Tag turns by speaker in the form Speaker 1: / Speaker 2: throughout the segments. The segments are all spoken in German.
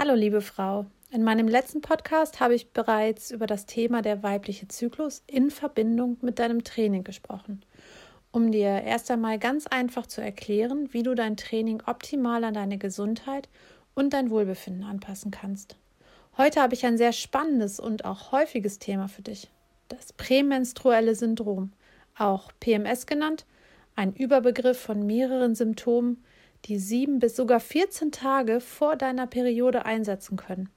Speaker 1: Hallo liebe Frau, in meinem letzten Podcast habe ich bereits über das Thema der weibliche Zyklus in Verbindung mit deinem Training gesprochen, um dir erst einmal ganz einfach zu erklären, wie du dein Training optimal an deine Gesundheit und dein Wohlbefinden anpassen kannst. Heute habe ich ein sehr spannendes und auch häufiges Thema für dich, das prämenstruelle Syndrom, auch PMS genannt, ein Überbegriff von mehreren Symptomen, die sieben bis sogar 14 Tage vor deiner Periode einsetzen können.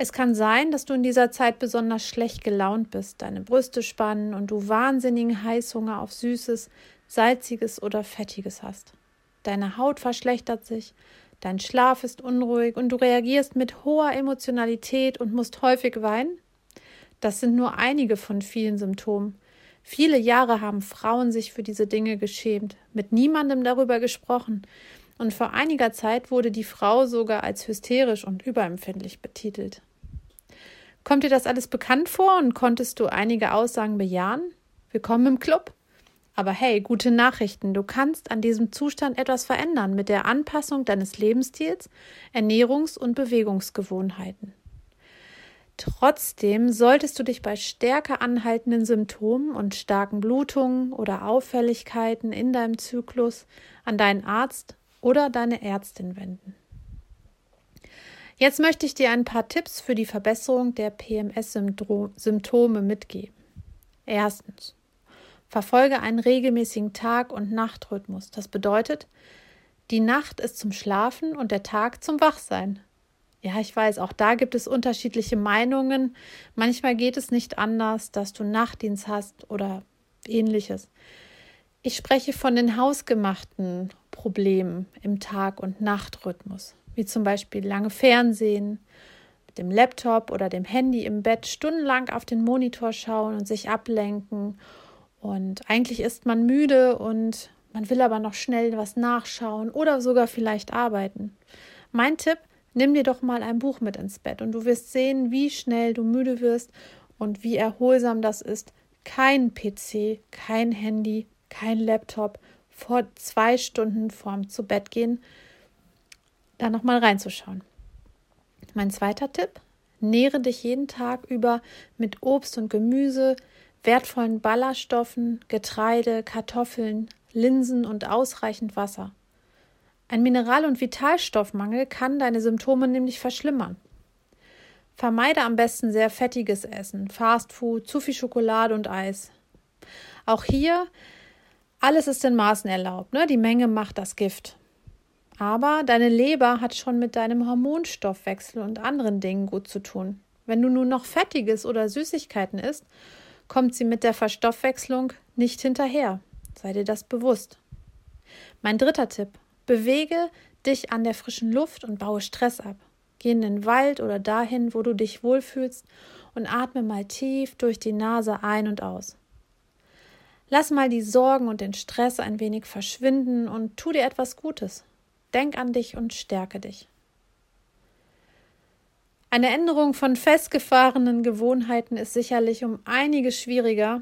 Speaker 1: Es kann sein, dass du in dieser Zeit besonders schlecht gelaunt bist, deine Brüste spannen und du wahnsinnigen Heißhunger auf Süßes, Salziges oder Fettiges hast. Deine Haut verschlechtert sich, dein Schlaf ist unruhig und du reagierst mit hoher Emotionalität und musst häufig weinen? Das sind nur einige von vielen Symptomen, Viele Jahre haben Frauen sich für diese Dinge geschämt, mit niemandem darüber gesprochen, und vor einiger Zeit wurde die Frau sogar als hysterisch und überempfindlich betitelt. Kommt dir das alles bekannt vor und konntest du einige Aussagen bejahen? Willkommen im Club. Aber hey, gute Nachrichten, du kannst an diesem Zustand etwas verändern mit der Anpassung deines Lebensstils, Ernährungs- und Bewegungsgewohnheiten. Trotzdem solltest du dich bei stärker anhaltenden Symptomen und starken Blutungen oder Auffälligkeiten in deinem Zyklus an deinen Arzt oder deine Ärztin wenden. Jetzt möchte ich dir ein paar Tipps für die Verbesserung der PMS-Symptome mitgeben. Erstens. Verfolge einen regelmäßigen Tag- und Nachtrhythmus. Das bedeutet, die Nacht ist zum Schlafen und der Tag zum Wachsein. Ja, ich weiß, auch da gibt es unterschiedliche Meinungen. Manchmal geht es nicht anders, dass du Nachtdienst hast oder ähnliches. Ich spreche von den hausgemachten Problemen im Tag- und Nachtrhythmus, wie zum Beispiel lange Fernsehen, mit dem Laptop oder dem Handy im Bett stundenlang auf den Monitor schauen und sich ablenken. Und eigentlich ist man müde und man will aber noch schnell was nachschauen oder sogar vielleicht arbeiten. Mein Tipp, Nimm dir doch mal ein Buch mit ins Bett und du wirst sehen, wie schnell du müde wirst und wie erholsam das ist, kein PC, kein Handy, kein Laptop vor zwei Stunden vorm zu Bett gehen, da nochmal reinzuschauen. Mein zweiter Tipp, nähre dich jeden Tag über mit Obst und Gemüse, wertvollen Ballaststoffen, Getreide, Kartoffeln, Linsen und ausreichend Wasser. Ein Mineral- und Vitalstoffmangel kann deine Symptome nämlich verschlimmern. Vermeide am besten sehr fettiges Essen, Fastfood, zu viel Schokolade und Eis. Auch hier, alles ist in Maßen erlaubt, ne? die Menge macht das Gift. Aber deine Leber hat schon mit deinem Hormonstoffwechsel und anderen Dingen gut zu tun. Wenn du nun noch Fettiges oder Süßigkeiten isst, kommt sie mit der Verstoffwechslung nicht hinterher. Sei dir das bewusst. Mein dritter Tipp. Bewege dich an der frischen Luft und baue Stress ab. Geh in den Wald oder dahin, wo du dich wohlfühlst und atme mal tief durch die Nase ein und aus. Lass mal die Sorgen und den Stress ein wenig verschwinden und tu dir etwas Gutes. Denk an dich und stärke dich. Eine Änderung von festgefahrenen Gewohnheiten ist sicherlich um einiges schwieriger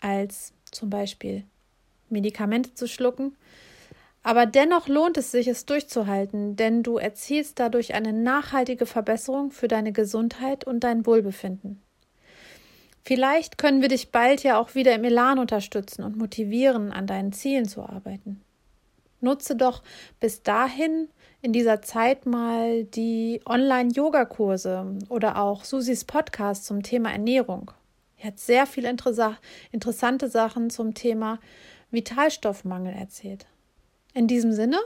Speaker 1: als zum Beispiel Medikamente zu schlucken, aber dennoch lohnt es sich, es durchzuhalten, denn du erzielst dadurch eine nachhaltige Verbesserung für deine Gesundheit und dein Wohlbefinden. Vielleicht können wir dich bald ja auch wieder im Elan unterstützen und motivieren, an deinen Zielen zu arbeiten. Nutze doch bis dahin in dieser Zeit mal die Online-Yoga-Kurse oder auch Susis Podcast zum Thema Ernährung. Er hat sehr viele interessante Sachen zum Thema Vitalstoffmangel erzählt. In diesem Sinne,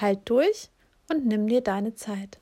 Speaker 1: halt durch und nimm dir deine Zeit.